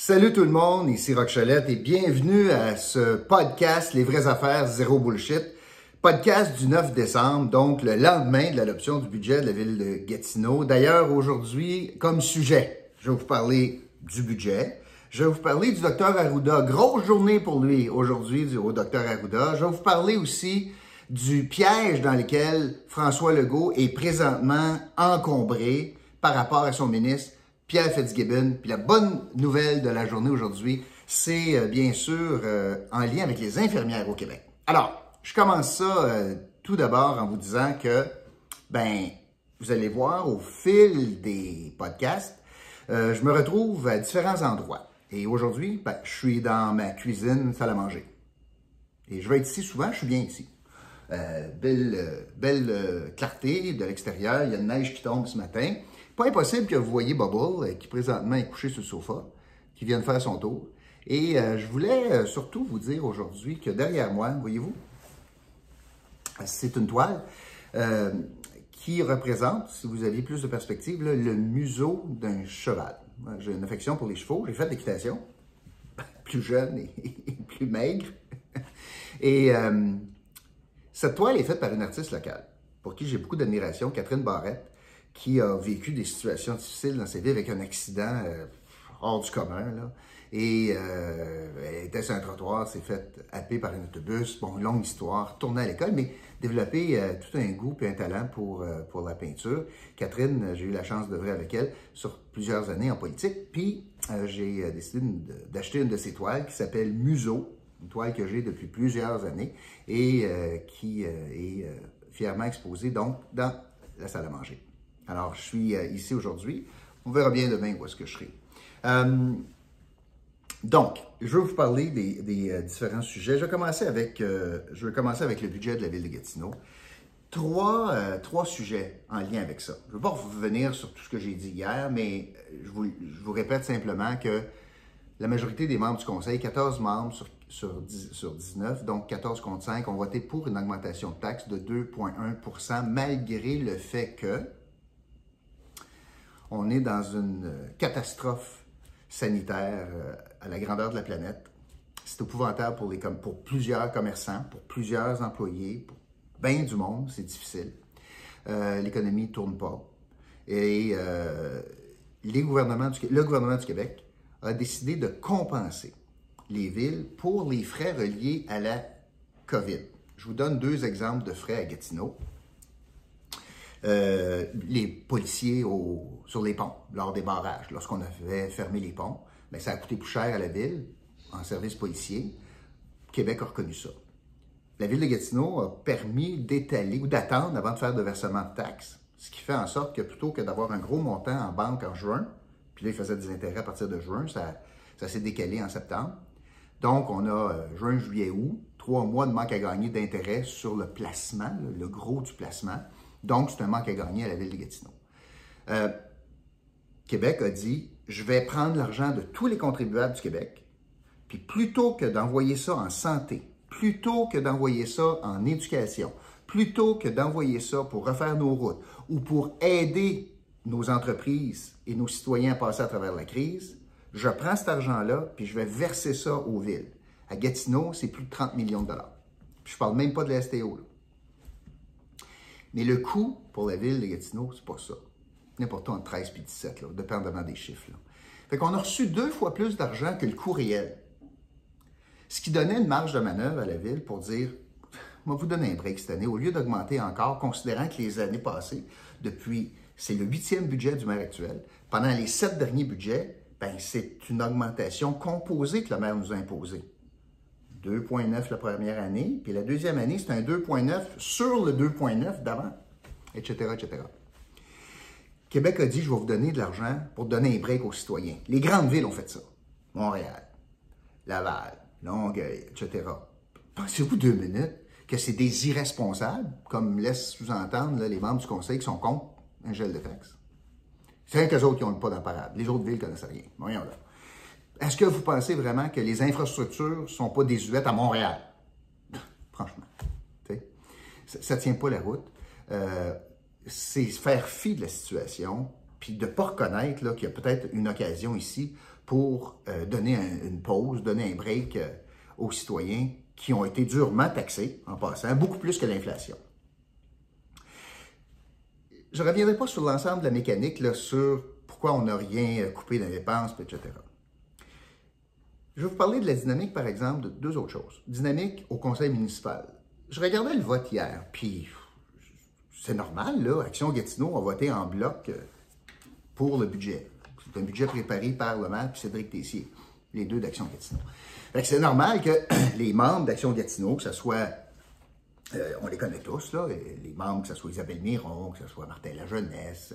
Salut tout le monde, ici Rock et bienvenue à ce podcast Les vraies affaires zéro bullshit. Podcast du 9 décembre, donc le lendemain de l'adoption du budget de la ville de Gatineau. D'ailleurs, aujourd'hui, comme sujet, je vais vous parler du budget. Je vais vous parler du docteur Arruda. Grosse journée pour lui aujourd'hui au docteur Arruda. Je vais vous parler aussi du piège dans lequel François Legault est présentement encombré par rapport à son ministre Pierre Fitzgibbon. Puis la bonne nouvelle de la journée aujourd'hui, c'est euh, bien sûr euh, en lien avec les infirmières au Québec. Alors, je commence ça euh, tout d'abord en vous disant que, ben, vous allez voir au fil des podcasts, je me retrouve à différents endroits. Et aujourd'hui, ben, je suis dans ma cuisine, salle à manger. Et je vais être ici souvent, je suis bien ici. Belle belle clarté de l'extérieur, il y a de neige qui tombe ce matin. Pas impossible que vous voyez Bubble, euh, qui présentement est couché sur le sofa, qui vient de faire son tour. Et euh, je voulais euh, surtout vous dire aujourd'hui que derrière moi, voyez-vous, c'est une toile qui représente, si vous aviez plus de perspective, le museau d'un cheval. J'ai une affection pour les chevaux, j'ai fait de l'équitation, plus jeune et, plus maigre. Et cette toile est faite par une artiste locale, pour qui j'ai beaucoup d'admiration, Catherine Barrette qui a vécu des situations difficiles dans sa vie avec un accident euh, hors du commun. Là. Et euh, elle était sur un trottoir, s'est faite happer par un autobus. Bon, longue histoire, tournée à l'école, mais développé euh, tout un goût et un talent pour, pour la peinture. Catherine, j'ai eu la chance d'œuvrer avec elle sur plusieurs années en politique. Puis j'ai décidé d'acheter une de ses toiles qui s'appelle Museau, une toile que j'ai depuis plusieurs années et qui est fièrement exposée donc dans la salle à manger. Alors, je suis euh, ici aujourd'hui. On verra bien demain où est-ce que je serai. Euh, donc, je vais vous parler des, euh, différents sujets. Je vais, commencer avec, je vais commencer avec le budget de la ville de Gatineau. Trois, trois sujets en lien avec ça. Je ne vais pas revenir sur tout ce que j'ai dit hier, mais je vous, je vous, répète simplement que la majorité des membres du conseil, 14 membres sur, sur, 10, sur 19, donc 14 contre 5, ont voté pour une augmentation de taxes de 2,1 malgré le fait que on est dans une euh, catastrophe sanitaire euh, à la grandeur de la planète. C'est épouvantable pour, les, pour plusieurs commerçants, pour plusieurs employés, pour bien du monde, c'est difficile. Euh, l'économie ne tourne pas. Et les gouvernements le gouvernement du Québec a décidé de compenser les villes pour les frais reliés à la COVID. Je vous donne deux exemples de frais à Gatineau. Euh, les policiers sur les ponts lors des barrages. Lorsqu'on avait fermé les ponts, ben, ça a coûté plus cher à la ville en service policier. Québec a reconnu ça. La ville de Gatineau a permis d'étaler ou d'attendre avant de faire de versement de taxes, ce qui fait en sorte que plutôt que d'avoir un gros montant en banque en juin, puis là, ils faisaient des intérêts à partir de juin, ça s'est décalé en septembre. Donc, on a euh, juin, juillet, août, trois mois de manque à gagner d'intérêt sur le placement, le gros du placement. Donc, c'est un manque à gagner à la ville de Gatineau. Euh, Québec a dit, je vais prendre l'argent de tous les contribuables du Québec, puis plutôt que d'envoyer ça en santé, plutôt que d'envoyer ça en éducation, plutôt que d'envoyer ça pour refaire nos routes ou pour aider nos entreprises et nos citoyens à passer à travers la crise, je prends cet argent-là, puis je vais verser ça aux villes. À Gatineau, c'est plus de 30 millions de dollars. Puis je parle même pas de la STO. Mais le coût pour la ville de Gatineau, c'est pas ça. N'importe où entre 13 et 17, là, dépendamment des chiffres. Là. Fait qu'on a reçu deux fois plus d'argent que le coût réel. Ce qui donnait une marge de manœuvre à la ville pour dire va vous donner un break cette année, au lieu d'augmenter encore, considérant que les années passées, depuis, c'est le huitième budget du maire actuel, pendant les sept derniers budgets, ben, c'est une augmentation composée que le maire nous a imposée. 2,9 la première année, puis la deuxième année, c'est un 2,9 sur le 2,9 d'avant, etc., etc. Québec a dit, je vais vous donner de l'argent pour donner un break aux citoyens. Les grandes villes ont fait ça. Montréal, Laval, Longueuil, etc. Pensez-vous deux minutes que c'est des irresponsables, comme laissent sous-entendre les membres du conseil qui sont contre un gel de taxes? C'est qu'eux autres qui n'ont pas d'imparable. Les autres villes connaissent rien. Voyons là. Est-ce que vous pensez vraiment que les infrastructures ne sont pas désuètes à Montréal? Franchement. Ça ne tient pas la route. Euh, c'est faire fi de la situation puis de ne pas reconnaître qu'il y a peut-être une occasion ici pour euh, donner une pause, donner un break euh, aux citoyens qui ont été durement taxés en passant, beaucoup plus que l'inflation. Je ne reviendrai pas sur l'ensemble de la mécanique, là, sur pourquoi on n'a rien euh, coupé dans les dépenses, etc. Je vais vous parler de la dynamique, par exemple, de deux autres choses. Dynamique au conseil municipal. Je regardais le vote hier, puis c'est normal, là, Action Gatineau a voté en bloc euh, pour le budget. C'est un budget préparé par le maire et Cédric Tessier, les deux d'Action Gatineau. c'est normal que les membres d'Action Gatineau, que ce soit euh, on les connaît tous, là, les membres, que ce soit Isabelle Miron, que ce soit Martin Lajeunesse,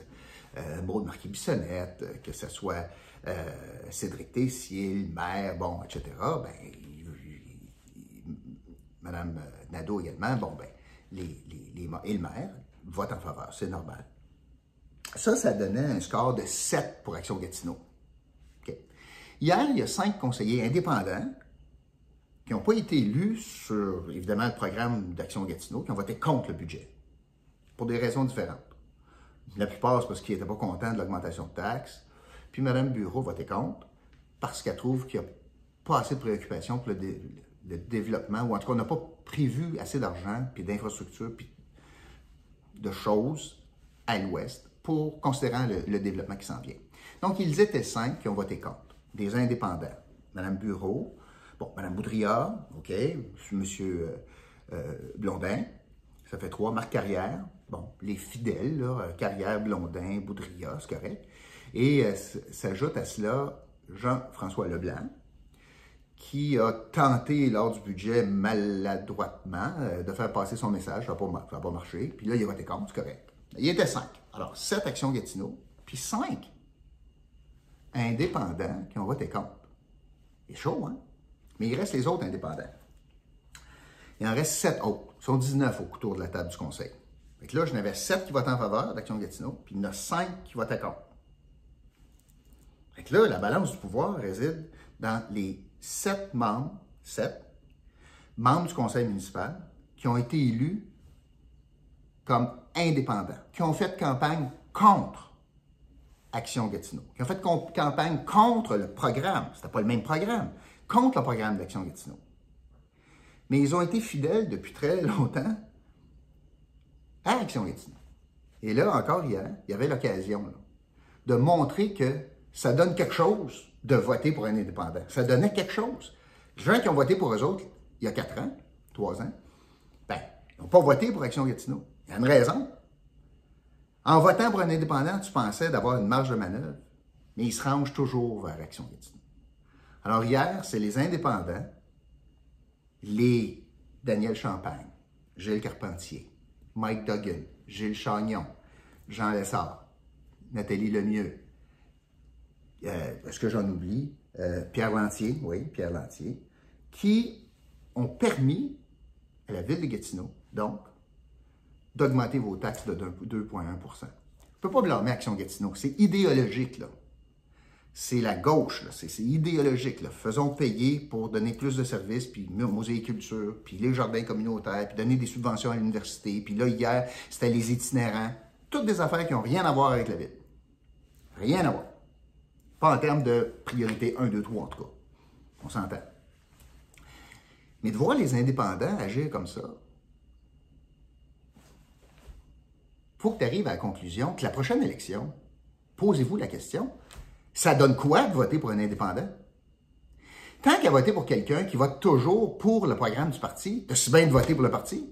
euh, Maud Marquis-Bissonnette, euh, que ce soit euh, Cédric Tessier, maire, bon, etc., ben, Mme Nadeau également, bon, ben, les, les, et le maire votent en faveur, c'est normal. Ça, ça donnait un score de 7 pour Action Gatineau. Hier, il y a cinq conseillers indépendants qui n'ont pas été élus sur, évidemment, le programme d'Action Gatineau, qui ont voté contre le budget, pour des raisons différentes. La plupart, c'est parce qu'ils n'étaient pas contents de l'augmentation de taxes. Puis Mme Bureau votait contre, parce qu'elle trouve qu'il n'y a pas assez de préoccupations pour le, développement, ou en tout cas, on n'a pas prévu assez d'argent, puis d'infrastructures, puis de choses à l'Ouest pour considérant le, le développement qui s'en vient. Donc, ils étaient cinq qui ont voté contre, des indépendants. Mme Bureau, Bon, Mme Boudrillard, OK, M. Euh, euh, Blondin, ça fait trois. Marc Carrière, bon, les fidèles, là, euh, Carrière, Blondin, Boudrillard, c'est correct. Et s'ajoute à cela Jean-François Leblanc, qui a tenté lors du budget maladroitement de faire passer son message. Ça n'a pas, marché. Puis là, il a voté contre, c'est correct. Il était cinq. Alors, sept actions Gatineau, puis cinq indépendants qui ont voté contre. C'est chaud, hein? Mais il reste les autres indépendants. Il en reste sept autres. Ils sont 19 au autour de la table du conseil. Donc là, j'en avais sept qui votent en faveur d'Action Gatineau, puis il y en a cinq qui votent contre. Donc là, la balance du pouvoir réside dans les sept membres, sept membres du conseil municipal qui ont été élus comme indépendants, qui ont fait campagne contre Action Gatineau, qui ont fait campagne contre le programme. C'était pas le même programme contre le programme d'Action Gatineau. Mais ils ont été fidèles depuis très longtemps à Action Gatineau. Et là, encore il y avait l'occasion de montrer que ça donne quelque chose de voter pour un indépendant. Ça donnait quelque chose. Les gens qui ont voté pour eux autres il y a quatre ans, trois ans, ben, ils n'ont pas voté pour Action Gatineau. Il y a une raison. En votant pour un indépendant, tu pensais d'avoir une marge de manœuvre, mais ils se rangent toujours vers Action Gatineau. Alors hier, c'est les indépendants, les Daniel Champagne, Gilles Carpentier, Mike Duggan, Gilles Chagnon, Jean Lessard, Nathalie Lemieux. Euh, est-ce que j'en oublie? Euh, Pierre Lantier, oui, Pierre Lantier, qui ont permis à la ville de Gatineau, donc, d'augmenter vos taxes de 2,1% Je ne peux pas blâmer Action Gatineau. C'est idéologique, là c'est la gauche, c'est idéologique. Faisons payer pour donner plus de services, puis mosaïculture, puis les jardins communautaires, puis donner des subventions à l'université. Puis là, hier, c'était les itinérants. Toutes des affaires qui n'ont rien à voir avec la ville. Rien à voir. Pas en termes de priorité 1, 2, 3, en tout cas. On s'entend. Mais de voir les indépendants agir comme ça, faut que tu arrives à la conclusion que la prochaine élection, posez-vous la question, ça donne quoi de voter pour un indépendant? Tant qu'à voter pour quelqu'un qui vote toujours pour le programme du parti, t'as si bien de voter pour le parti?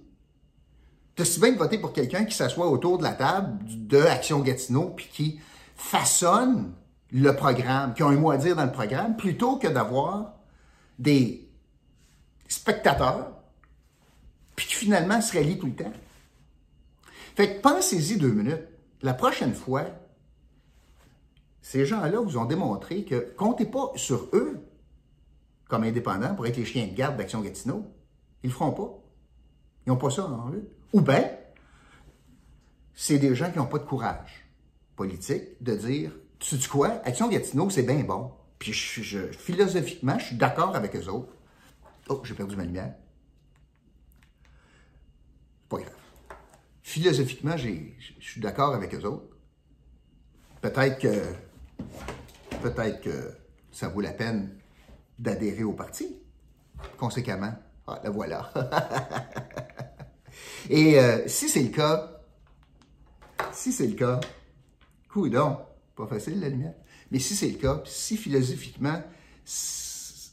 T'as si bien de voter pour quelqu'un qui s'assoit autour de la table de Action Gatineau puis qui façonne le programme, qui a un mot à dire dans le programme, plutôt que d'avoir des spectateurs puis qui finalement se rallient tout le temps? Fait que pensez-y deux minutes. La prochaine fois, ces gens-là vous ont démontré que comptez pas sur eux comme indépendants pour être les chiens de garde d'Action Gatineau. Ils le feront pas. Ils n'ont pas ça en eux. Ou bien, c'est des gens qui n'ont pas de courage politique de dire, tu sais quoi, Action Gatineau, c'est bien bon. Puis je, philosophiquement, je suis d'accord avec eux autres. Oh, j'ai perdu ma lumière. Pas grave. Philosophiquement, je suis d'accord avec eux autres. peut-être que, peut-être que ça vaut la peine d'adhérer au parti. Conséquemment, ah, la voilà. Et euh, si c'est le cas, si c'est le cas, coudon, pas facile la lumière, mais si c'est le cas, si philosophiquement,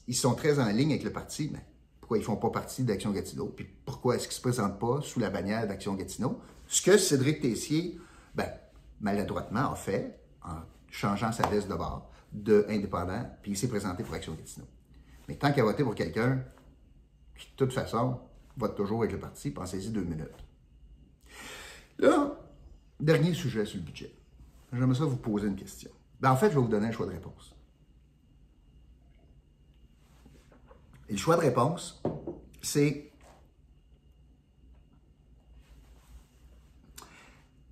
ils sont très en ligne avec le parti, ben, pourquoi ils ne font pas partie d'Action Gatineau? Puis pourquoi est-ce qu'ils ne se présentent pas sous la bannière d'Action Gatineau? Ce que Cédric Tessier, ben, maladroitement, a fait en changeant sa veste de bord de indépendant, puis il s'est présenté pour Action Gatineau. Mais tant qu'il a voté pour quelqu'un qui, de toute façon, vote toujours avec le parti, pensez-y deux minutes. Là, dernier sujet sur le budget. J'aimerais ça vous poser une question. Ben, en fait, je vais vous donner un choix de réponse. Et le choix de réponse, c'est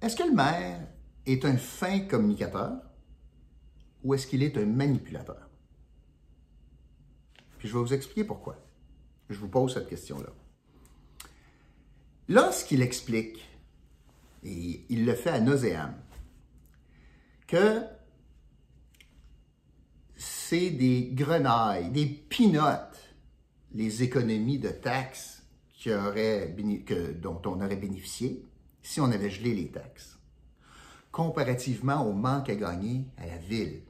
est-ce que le maire est un fin communicateur ou est-ce qu'il est un manipulateur? Puis je vais vous expliquer pourquoi. Je vous pose cette question-là. Lorsqu'il explique, et il le fait à nauséam, que c'est des grenailles, des pinottes, les économies de taxes que, dont on aurait bénéficié si on avait gelé les taxes, comparativement au manque à gagner à la ville.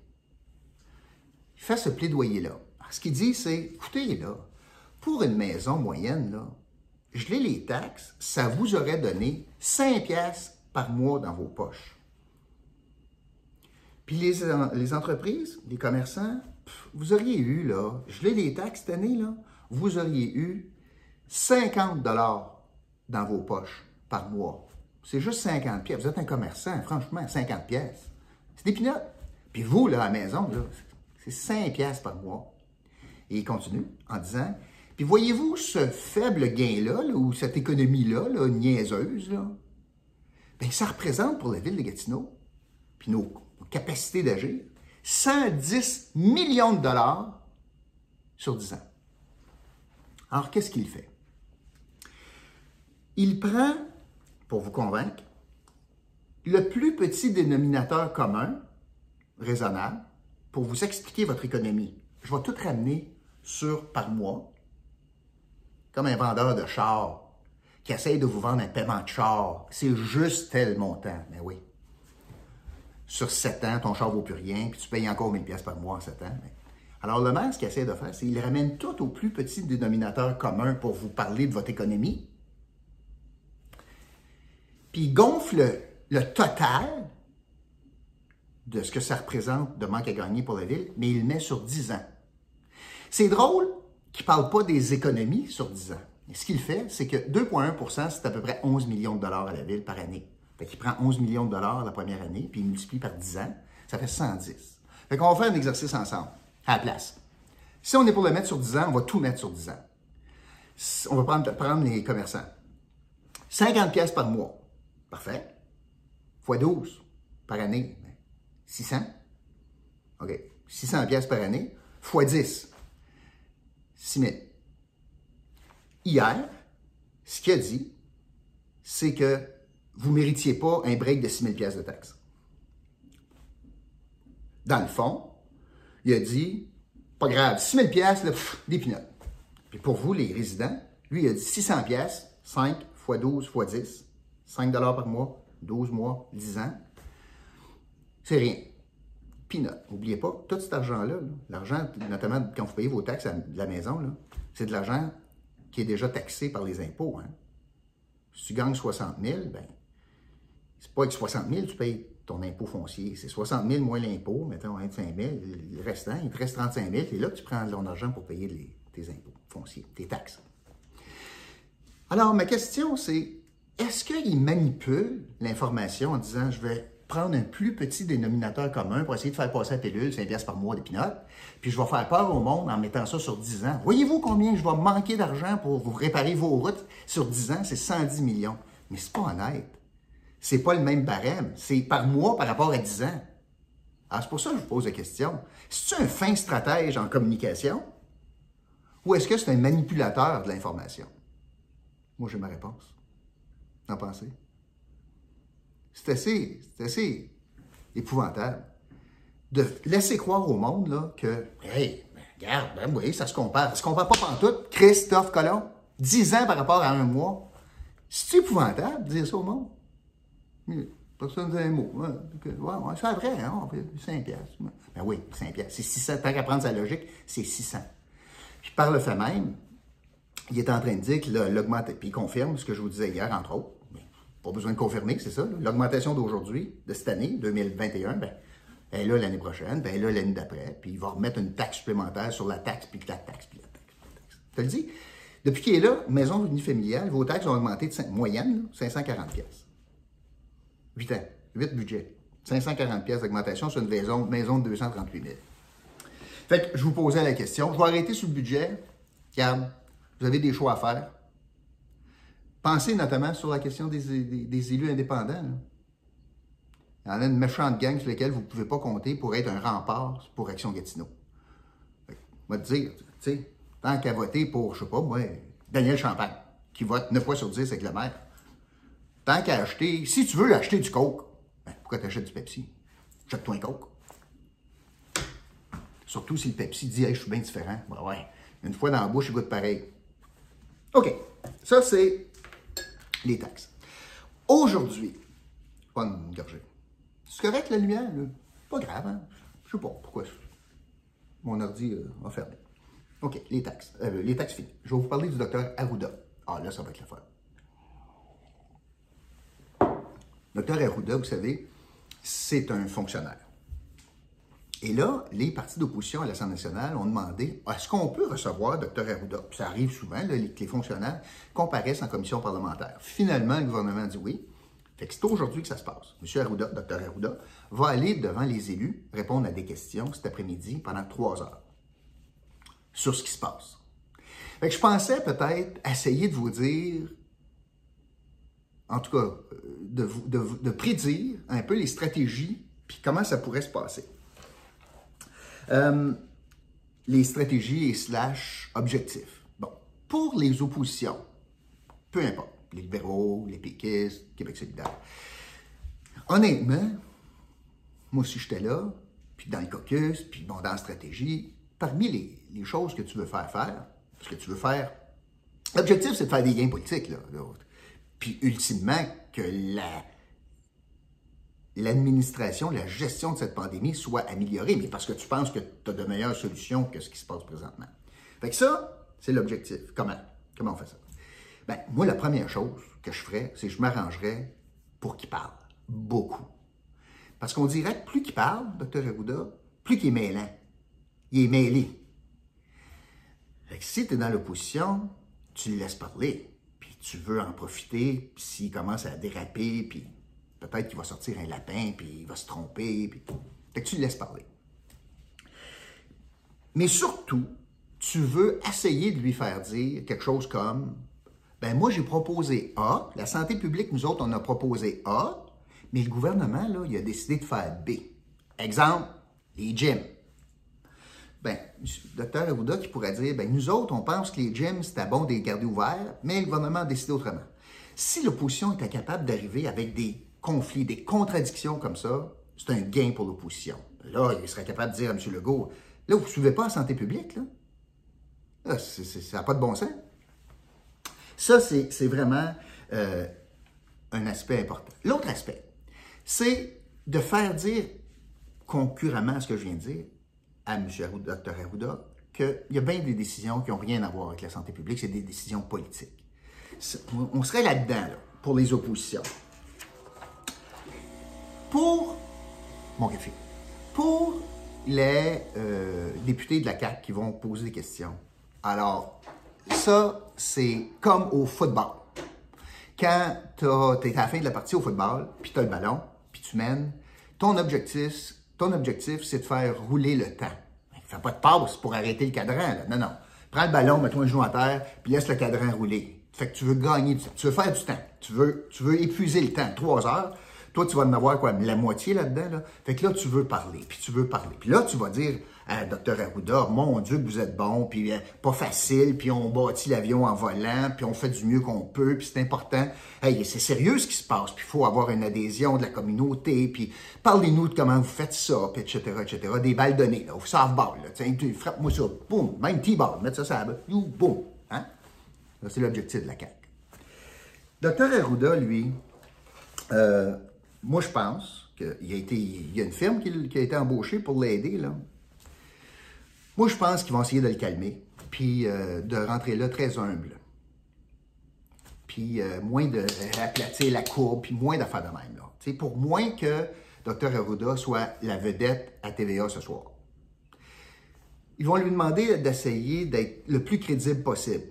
Il fait ce plaidoyer-là. Ce qu'il dit, c'est, écoutez, là, pour une maison moyenne, là, geler les taxes, ça vous aurait donné 5 pièces par mois dans vos poches. Puis les, les entreprises, les commerçants, vous auriez eu, là, geler les taxes cette année, là, vous auriez eu 50 dollars dans vos poches par mois. C'est juste 50 pièces. Vous êtes un commerçant, franchement, 50 pièces. C'est des pinottes. Puis vous, là, à la maison, là, c'est 5 pièces par mois. Et il continue en disant, puis voyez-vous ce faible gain-là, ou cette économie-là, là, niaiseuse, bien, ça représente pour la ville de Gatineau, puis nos, nos capacités d'agir, 110 millions de dollars sur 10 ans. Alors, qu'est-ce qu'il fait? Il prend, pour vous convaincre, le plus petit dénominateur commun, raisonnable, pour vous expliquer votre économie. Je vais tout ramener sur par mois, comme un vendeur de char qui essaye de vous vendre un paiement de char. C'est juste tel montant. Mais oui. Sur 7 ans, ton char vaut plus rien, puis tu payes encore 1000 pièces par mois en 7 ans. Alors, le maire, ce qu'il essaie de faire, c'est qu'il ramène tout au plus petit dénominateur commun pour vous parler de votre économie. Puis il gonfle le, total de ce que ça représente de manque à gagner pour la ville, mais il met sur 10 ans. C'est drôle qu'il ne parle pas des économies sur 10 ans. Et ce qu'il fait, c'est que 2,1% c'est à peu près 11 millions de dollars à la ville par année. Fait prend 11 millions de dollars la première année, puis il multiplie par 10 ans, ça fait 110. Fait qu'on va faire un exercice ensemble à la place. Si on est pour le mettre sur 10 ans, on va tout mettre sur 10 ans. On va prendre, prendre les commerçants. 50 pièces par mois. Parfait. Fois 12 par année. 600. OK. 600 pièces par année. Fois 10. 6 000. Hier, ce qu'il a dit, c'est que vous ne méritiez pas un break de 6 000 pièces de taxes. Dans le fond, il a dit, pas grave, 6 000 pièces, des pinottes. Puis pour vous, les résidents, lui, il a dit 600 pièces, 5 fois 12 fois 10, 5 dollars par mois, 12 mois, 10 ans. C'est rien. Peanut. N'oubliez pas, tout cet argent-là, l'argent, notamment quand vous payez vos taxes de la maison, c'est de l'argent qui est déjà taxé par les impôts. Hein. Si tu gagnes 60 000, ben, c'est pas avec 60 000 tu payes ton impôt foncier. C'est 60 000 moins l'impôt, mettons 25 000. Le restant, il te reste 35 000. Et là, tu prends ton argent pour payer tes impôts fonciers, tes taxes. Alors, ma question, c'est est-ce qu'il manipule l'information en disant je vais prendre un plus petit dénominateur commun pour essayer de faire passer la pilule, 5 pièces par mois des pinottes, puis je vais faire peur au monde en mettant ça sur 10 ans. Voyez-vous combien je vais manquer d'argent pour vous réparer vos routes sur 10 ans? C'est 110 millions. Mais c'est pas honnête c'est pas le même barème. C'est par mois par rapport à 10 ans. Alors, c'est pour ça que je vous pose la question. Est-ce un fin stratège en communication? Ou est-ce que c'est un manipulateur de l'information? Moi, j'ai ma réponse. N'en pensez? C'est assez, assez épouvantable de laisser croire au monde là, que, hey, ben, regarde, ben ça se compare. Ça se compare pas pantoute. Christophe Colomb, 10 ans par rapport à un mois. C'est épouvantable de dire ça au monde? Personne ne dit un mot. Ouais, ouais, c'est vrai, hein, on fait 5 piastres. Ben oui, 5 piastres. C'est 600. Tant qu'à prendre sa logique, c'est 600. Puis par le fait même, il est en train de dire que l'augmentation, puis il confirme ce que je vous disais hier, entre autres. Pas besoin de confirmer, c'est ça. L'augmentation d'aujourd'hui, de cette année, 2021, ben, elle est là l'année prochaine, ben, elle est là l'année d'après, puis il va remettre une taxe supplémentaire sur la taxe, puis la taxe, puis la taxe. Je te le dis, depuis qu'il est là, maison unifamiliale, vos taxes ont augmenté de 5, moyenne, 540 pièces. 8 ans, 8 budgets. 540 pièces d'augmentation sur une maison, maison de 238 000. Fait que je vous posais la question. Je vais arrêter sur le budget. Regarde, vous avez des choix à faire. Pensez notamment sur la question des, élus indépendants. Il y en a une méchante gang sur laquelle vous ne pouvez pas compter pour être un rempart pour Action Gatineau. Moi, te dire, tu sais, tant qu'à voter pour, je sais pas, moi, Daniel Champagne, qui vote 9 fois sur 10 avec le maire, tant qu'à acheter, si tu veux acheter du Coke, ben, pourquoi tu achètes du Pepsi? Achète-toi un Coke. Surtout si le Pepsi dit, hey, je suis bien différent. Ben ouais, une fois dans la bouche, il goûte pareil. OK, ça c'est les taxes. Aujourd'hui, pas une gorgée. C'est correct la lumière? Pas grave, hein? Je sais pas pourquoi mon ordi euh, a fermé. OK, les taxes. Euh, les taxes finies. Je vais vous parler du docteur Arruda. Ah, là, ça va être la fin. Docteur Arruda, vous savez, c'est un fonctionnaire. Et là, les partis d'opposition à l'Assemblée nationale ont demandé est-ce qu'on peut recevoir Dr. Arruda? Ça arrive souvent, les, fonctionnaires comparaissent en commission parlementaire. Finalement, le gouvernement dit oui. Fait que c'est aujourd'hui que ça se passe. M. Arruda, Dr. Arruda, va aller devant les élus répondre à des questions cet après-midi pendant trois heures sur ce qui se passe. Fait que je pensais peut-être essayer de vous dire, en tout cas, de, de, de prédire un peu les stratégies puis comment ça pourrait se passer. Euh, les stratégies et slash objectifs. Bon, pour les oppositions, peu importe, les libéraux, les péquistes, Québec solidaire, honnêtement, moi aussi j'étais là, puis dans le caucus, puis dans la stratégie, parmi les, choses que tu veux faire faire, ce que tu veux faire, l'objectif c'est de faire des gains politiques, là, puis ultimement que la l'administration, la gestion de cette pandémie soit améliorée, mais parce que tu penses que tu as de meilleures solutions que ce qui se passe présentement. Fait que ça, c'est l'objectif. Comment? Comment on fait ça? Ben, moi, la première chose que je ferais, c'est que je m'arrangerais pour qu'il parle. Beaucoup. Parce qu'on dirait que plus qu'il parle, Dr. Arruda, plus qu'il est mêlant. Il est mêlé. Fait que si tu es dans l'opposition, tu le laisses parler. Puis tu veux en profiter, puis s'il commence à déraper, puis Peut-être qu'il va sortir un lapin, puis il va se tromper. Puis... Fait que tu le laisses parler. Mais surtout, tu veux essayer de lui faire dire quelque chose comme ben moi j'ai proposé A, la santé publique, nous autres, on a proposé A, mais le gouvernement, là, il a décidé de faire B. Exemple, les gyms. Ben, docteur Arruda qui pourrait dire, ben nous autres, on pense que les gyms, c'était bon de les garder ouverts, mais le gouvernement a décidé autrement. Si l'opposition était capable d'arriver avec des conflits, des contradictions comme ça, c'est un gain pour l'opposition. Là, il serait capable de dire à M. Legault, là, vous ne suivez pas la santé publique, là. ça n'a pas de bon sens. Ça, c'est vraiment euh, un aspect important. L'autre aspect, c'est de faire dire concurremment à ce que je viens de dire à M. Dr. Arruda qu'il y a bien des décisions qui n'ont rien à voir avec la santé publique, c'est des décisions politiques. On serait là-dedans, pour les oppositions. Pour mon café, pour les euh, députés de la CAQ qui vont poser des questions. Alors, ça, c'est comme au football. Quand tu es à la fin de la partie au football, puis tu as le ballon, puis tu mènes, ton objectif, ton objectif, c'est de faire rouler le temps. Fais pas de pause pour arrêter le cadran. Là. Non, non. Prends le ballon, mets-toi un genou à terre, puis laisse le cadran rouler. Fait que tu veux gagner du temps. Tu veux faire du temps. Tu veux, tu veux épuiser le temps. Trois heures. Toi, tu vas en avoir quoi, la moitié là-dedans. Là? Fait que là, tu veux parler, puis tu veux parler. Puis là, tu vas dire à Dr Arruda, mon Dieu, vous êtes bon, puis euh, pas facile, puis on bâtit l'avion en volant, puis on fait du mieux qu'on peut, puis c'est important. Hey, c'est sérieux ce qui se passe, puis il faut avoir une adhésion de la communauté, puis parlez-nous de comment vous faites ça, puis etc., etc. Des balles données, là, au softball, là, tiens, frappe-moi ça, boum, même T-ball, mettre ça ça, boum, hein? C'est l'objectif de la CAQ. Dr Arruda, lui, euh, moi je pense qu'il y a une firme qui, a été embauchée pour l'aider. Moi, je pense qu'ils vont essayer de le calmer, puis euh, de rentrer là très humble. Puis euh, moins de aplatir la courbe, puis moins d'affaires de même. Là. pour moins que Dr. Arruda soit la vedette à TVA ce soir. Ils vont lui demander d'essayer d'être le plus crédible possible,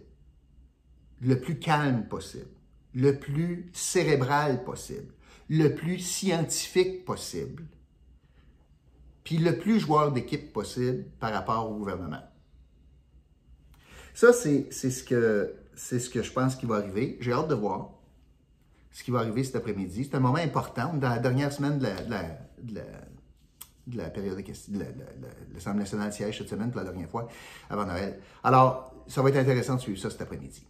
le plus calme possible, le plus cérébral possible, le plus scientifique possible, puis le plus joueur d'équipe possible par rapport au gouvernement. Ça, c'est ce, que, ce que je pense qui va arriver. J'ai hâte de voir ce qui va arriver cet après-midi. C'est un moment important. Dans la dernière semaine de la, de la, période de l'Assemblée nationale siège cette semaine pour la dernière fois avant Noël. Alors, ça va être intéressant de suivre ça cet après-midi.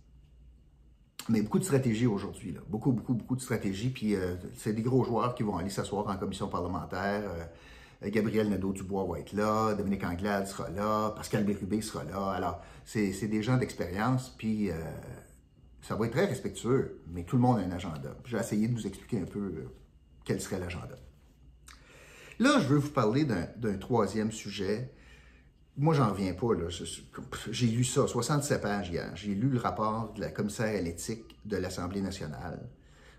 Mais beaucoup de stratégies aujourd'hui, beaucoup, beaucoup, beaucoup de stratégies. Puis euh, c'est des gros joueurs qui vont aller s'asseoir en commission parlementaire. Euh, Gabriel Nadeau-Dubois va être là, Dominique Anglade sera là, Pascal Bérubé sera là. Alors, c'est des gens d'expérience, puis euh, ça va être très respectueux, mais tout le monde a un agenda. Je vais essayer de vous expliquer un peu quel serait l'agenda. Là, je veux vous parler d'un troisième sujet. Moi, j'en reviens pas. J'ai lu ça, 67 pages hier. J'ai lu le rapport de la commissaire à l'éthique de l'Assemblée nationale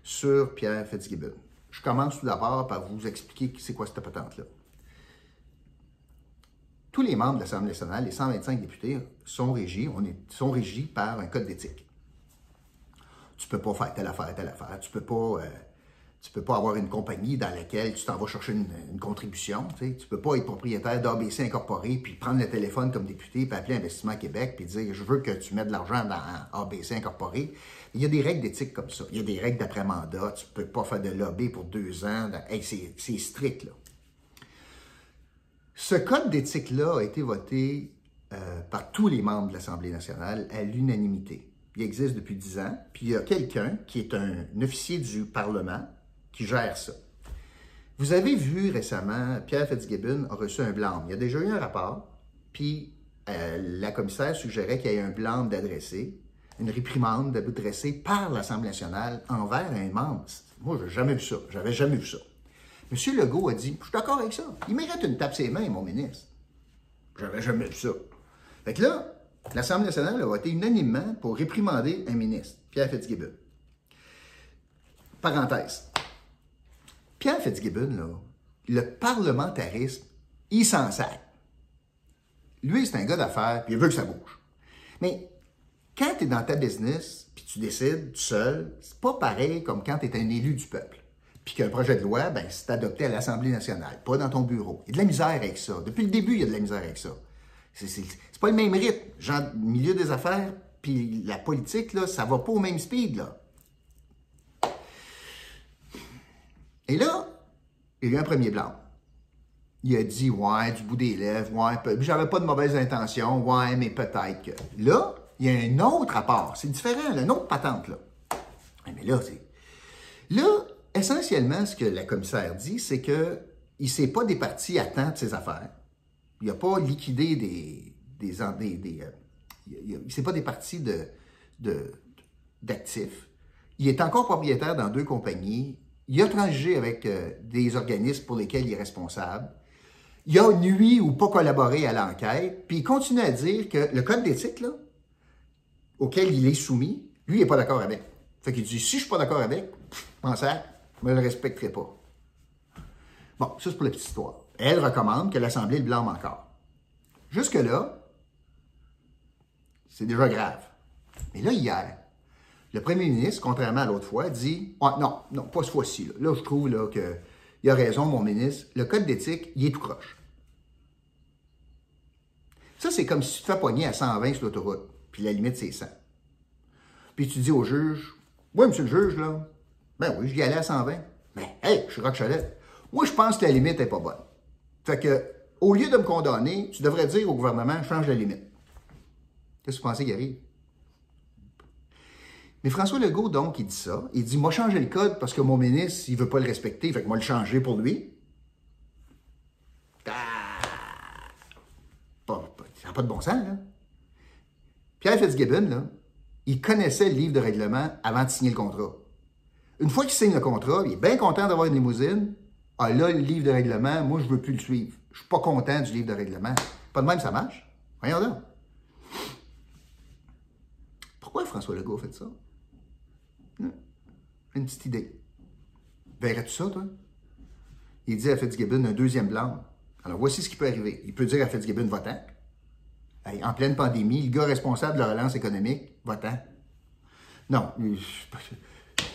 sur Pierre Fitzgibbon. Je commence tout d'abord par vous expliquer c'est quoi cette patente-là tous les membres de l'Assemblée nationale, les 125 députés, sont régis, on sont régis par un code d'éthique. Tu ne peux pas faire telle affaire, telle affaire. Tu peux, pas, euh, peux pas avoir une compagnie dans laquelle tu t'en vas chercher une, contribution. Tu ne peux pas être propriétaire d'ABC Incorporé, puis prendre le téléphone comme député, puis appeler Investissement Québec, puis dire Je veux que tu mettes de l'argent dans ABC Incorporé. Il y a des règles d'éthique comme ça. Il y a des règles d'après-mandat. Tu ne peux pas faire de lobby pour deux ans. c'est strict, là. Ce code d'éthique-là a été voté euh, par tous les membres de l'Assemblée nationale à l'unanimité. Il existe depuis dix ans, puis il y a quelqu'un qui est un, officier du Parlement qui gère ça. Vous avez vu récemment, Pierre Fitzgibbon a reçu un blâme. Il y a déjà eu un rapport, puis euh, la commissaire suggérait qu'il y ait un blâme d'adresser, une réprimande d'adresser par l'Assemblée nationale envers un membre. Moi, je n'ai jamais vu ça. J'avais jamais vu ça. M. Legault a dit, je suis d'accord avec ça. Il mérite une tape ses mains, mon ministre. J'avais jamais vu ça. Fait que là, l'Assemblée nationale a voté unanimement pour réprimander un ministre, Pierre Fitzgibbon. Parenthèse. Pierre Fitzgibbon, le parlementarisme, il s'en sert. Lui, c'est un gars d'affaires, puis il veut que ça bouge. Mais quand tu es dans ta business, puis tu décides tout seul, c'est pas pareil comme quand tu es un élu du peuple puis qu'un projet de loi, ben, c'est adopté à l'Assemblée nationale, pas dans ton bureau. Il y a de la misère avec ça. Depuis le début, il y a de la misère avec ça. C'est pas le même rythme. Genre, milieu des affaires, puis la politique, là, ça va pas au même speed, là. Et là, il y a eu un premier blanc. Il a dit, ouais, du bout des lèvres, ouais, j'avais pas de mauvaises intentions, ouais, mais peut-être que. Là, il y a un autre rapport. C'est différent, une autre patente, là. Mais là, c'est. Là, essentiellement, ce que la commissaire dit, c'est qu'il ne s'est pas départi à temps de ses affaires. Il n'a pas liquidé des. des, des, euh, il ne s'est pas départi d'actifs. De, d'actifs. il est encore propriétaire dans deux compagnies. Il a transigé avec euh, des organismes pour lesquels il est responsable. Il a nuit ou pas collaboré à l'enquête. Puis il continue à dire que le code d'éthique, là, auquel il est soumis, lui, il n'est pas d'accord avec. Fait qu'il dit, si je ne suis pas d'accord avec, pense à ne le respecterai pas. Bon, ça c'est pour la petite histoire. Elle recommande que l'Assemblée le blâme encore. Jusque-là, c'est déjà grave. Mais là, hier, le premier ministre, contrairement à l'autre fois, dit ah, non, non, pas ce fois-ci. Là. je trouve là, que il a raison, mon ministre. Le code d'éthique, il est tout croche. Ça, c'est comme si tu te fais poigner à 120 sur l'autoroute, puis la limite, c'est 100. Puis tu dis au juge Oui, monsieur le juge, là, ben oui, j'y allais à 120. Mais hey, je suis Rock Moi, je pense que la limite n'est pas bonne. Fait que au lieu de me condamner, tu devrais dire au gouvernement, change la limite. Qu'est-ce que vous pensez qui arrive? Mais François Legault, donc, il dit ça. Il dit, moi, changer le code parce que mon ministre, il veut pas le respecter, fait que moi, le changer pour lui. Ah! ça n'a pas de bon sens, là. Pierre Fitzgibbon, là, il connaissait le livre de règlement avant de signer le contrat. Une fois qu'il signe le contrat, il est bien content d'avoir une limousine. Ah là, le livre de règlement, moi, je ne veux plus le suivre. Je ne suis pas content du livre de règlement. Pas de même, ça marche. Voyons là. Pourquoi François Legault fait ça? Une petite idée. Verrais-tu ça, toi? Il dit à Fitzgibbon un deuxième blanc. Alors, voici ce qui peut arriver. Il peut dire à Fitzgibbon, votant. en pleine pandémie, le gars responsable de la relance économique, votant. Non, il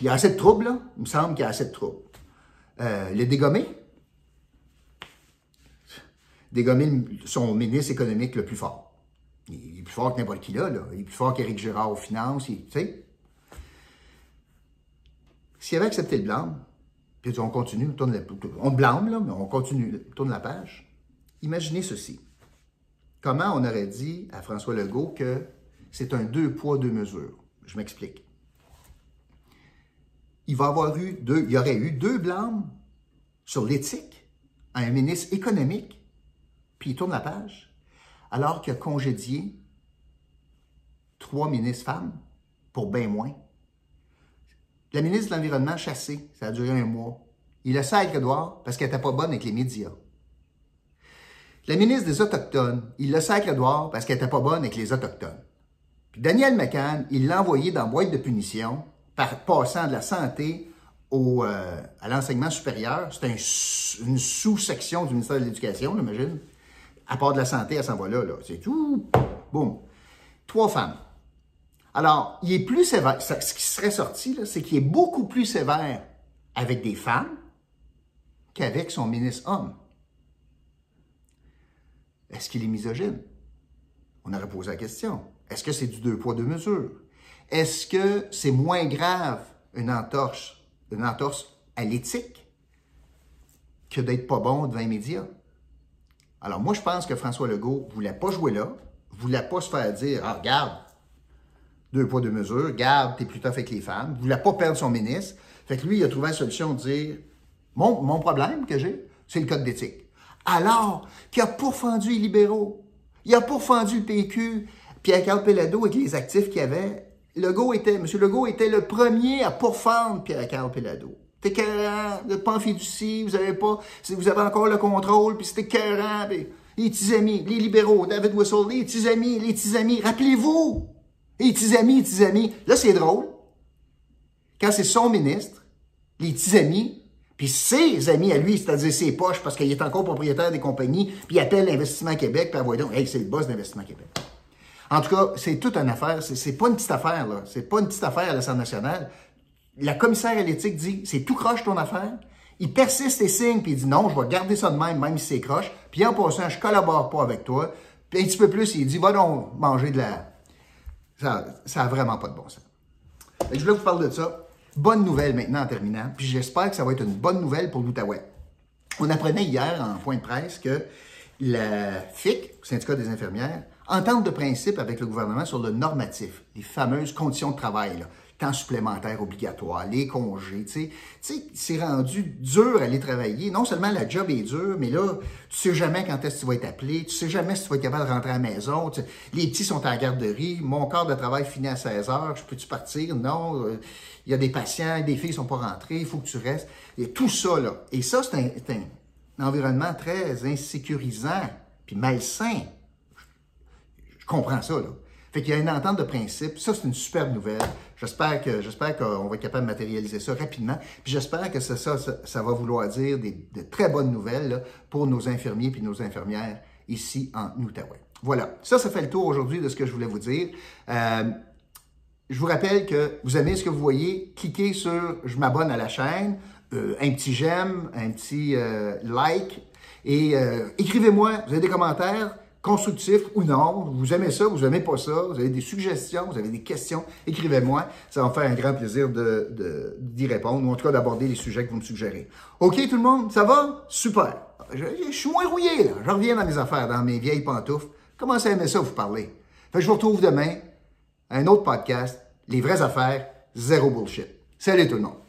y a assez de troubles, là. Il me semble qu'il y a assez de troubles. Euh, le dégommé. Dégommé son ministre économique le plus fort. Il est plus fort que n'importe qui là, là. Il est plus fort qu'Éric Girard aux finances. Tu sais, s'il avait accepté le blâme, puis on continue, on, tourne la, blâme, là, mais on continue, on tourne la page. Imaginez ceci. Comment on aurait dit à François Legault que c'est un deux poids, deux mesures? Je m'explique. Il va avoir eu deux, il y aurait eu deux blâmes sur l'éthique à un ministre économique, puis il tourne la page, alors qu'il a congédié trois ministres femmes pour bien moins. La ministre de l'Environnement chassée, ça a duré un mois. Il a sacré Edouard parce qu'elle n'était pas bonne avec les médias. La ministre des Autochtones, il le sacré Edouard parce qu'elle n'était pas bonne avec les Autochtones. Puis Daniel McCann, il l'a envoyé dans boîte de punition par passant de la santé au, euh, à l'enseignement supérieur. C'est une sous-section du ministère de l'Éducation, j'imagine. À part de la santé, elle s'en va là. là. C'est tout. Boum. Trois femmes. Alors, il est plus sévère. Ce qui serait sorti, c'est qu'il est beaucoup plus sévère avec des femmes qu'avec son ministre homme. Est-ce qu'il est misogyne? On aurait posé la question. Est-ce que c'est du deux poids, deux mesures? Est-ce que c'est moins grave une entorse, une entorse à l'éthique que d'être pas bon devant les médias? Alors, moi, je pense que François Legault voulait pas jouer là, voulait pas se faire dire, ah, regarde, deux poids, deux mesures, garde, t'es plus tough avec les femmes, il voulait pas perdre son ministre. Fait que lui, il a trouvé la solution de dire, mon, problème que j'ai, c'est le code d'éthique. Alors qu'il a pourfendu les libéraux, il a pourfendu le PQ, Pierre-Carl Pelado avec les actifs qu'il avait. Legault était, M. Legault était le premier à pourfendre Pierre-Carl Pelado. C'était écœurant, vous n'êtes vous avez pas, vous avez encore le contrôle, puis c'était écœurant, les petits amis, les libéraux, David Whistle, les petits amis, les petits amis, rappelez-vous, les petits amis, les petits amis. Là, c'est drôle. Quand c'est son ministre, les petits amis, puis ses amis à lui, c'est-à-dire ses poches, parce qu'il est encore propriétaire des compagnies, puis il appelle l'Investissement Québec, puis voit donc, hey, c'est le boss d'Investissement Québec. En tout cas, c'est toute une affaire. C'est pas une petite affaire, là. C'est pas une petite affaire à l'Assemblée nationale. La commissaire à l'éthique dit, c'est tout croche ton affaire. Il persiste et signe, puis il dit non, je vais garder ça de même, même si c'est croche. Puis en passant, je collabore pas avec toi. Puis un petit peu plus, il dit, va donc manger de la, ça n'a vraiment pas de bon sens. je voulais vous parler de ça. Bonne nouvelle maintenant en terminant, puis j'espère que ça va être une bonne nouvelle pour l'Outaouais. On apprenait hier en point de presse que la FIC, syndicat des infirmières, entente de principe avec le gouvernement sur le normatif, les fameuses conditions de travail. Là temps supplémentaire obligatoire, les congés, tu sais, c'est rendu dur à aller travailler. Non seulement la job est dure, mais là, tu sais jamais quand est-ce que tu vas être appelé, tu sais jamais si tu vas être capable de rentrer à la maison. les petits sont en garderie, mon corps de travail finit à 16 heures, je peux-tu partir? Non, euh, il y a des patients, des filles sont pas rentrées, il faut que tu restes. Et tout ça, là. Et ça, c'est un, un environnement très insécurisant, puis malsain. Je comprends ça, là. Fait qu'il y a une entente de principe. Ça, c'est une superbe nouvelle. J'espère que j'espère qu'on va être capable de matérialiser ça rapidement. Puis j'espère que ça, ça, ça, va vouloir dire des, de très bonnes nouvelles pour nos infirmiers puis nos infirmières ici en Outaouais. Voilà. Ça, ça fait le tour aujourd'hui de ce que je voulais vous dire. Euh, je vous rappelle que vous aimez ce que vous voyez, cliquez sur « Je m'abonne à la chaîne euh, un petit j'aime, un petit euh, like, et écrivez-moi, vous avez des commentaires, constructif ou non. Vous aimez ça, vous aimez pas ça, vous avez des suggestions, vous avez des questions, écrivez-moi. Ça va me faire un grand plaisir de, d'y répondre, ou en tout cas d'aborder les sujets que vous me suggérez. OK, tout le monde, ça va? Super. Je, suis moins rouillé, là. Je reviens dans mes affaires, dans mes vieilles pantoufles. Commencez à aimer ça, vous parler. Fait je vous retrouve demain un autre podcast, Les vraies affaires, zéro bullshit. Salut tout le monde.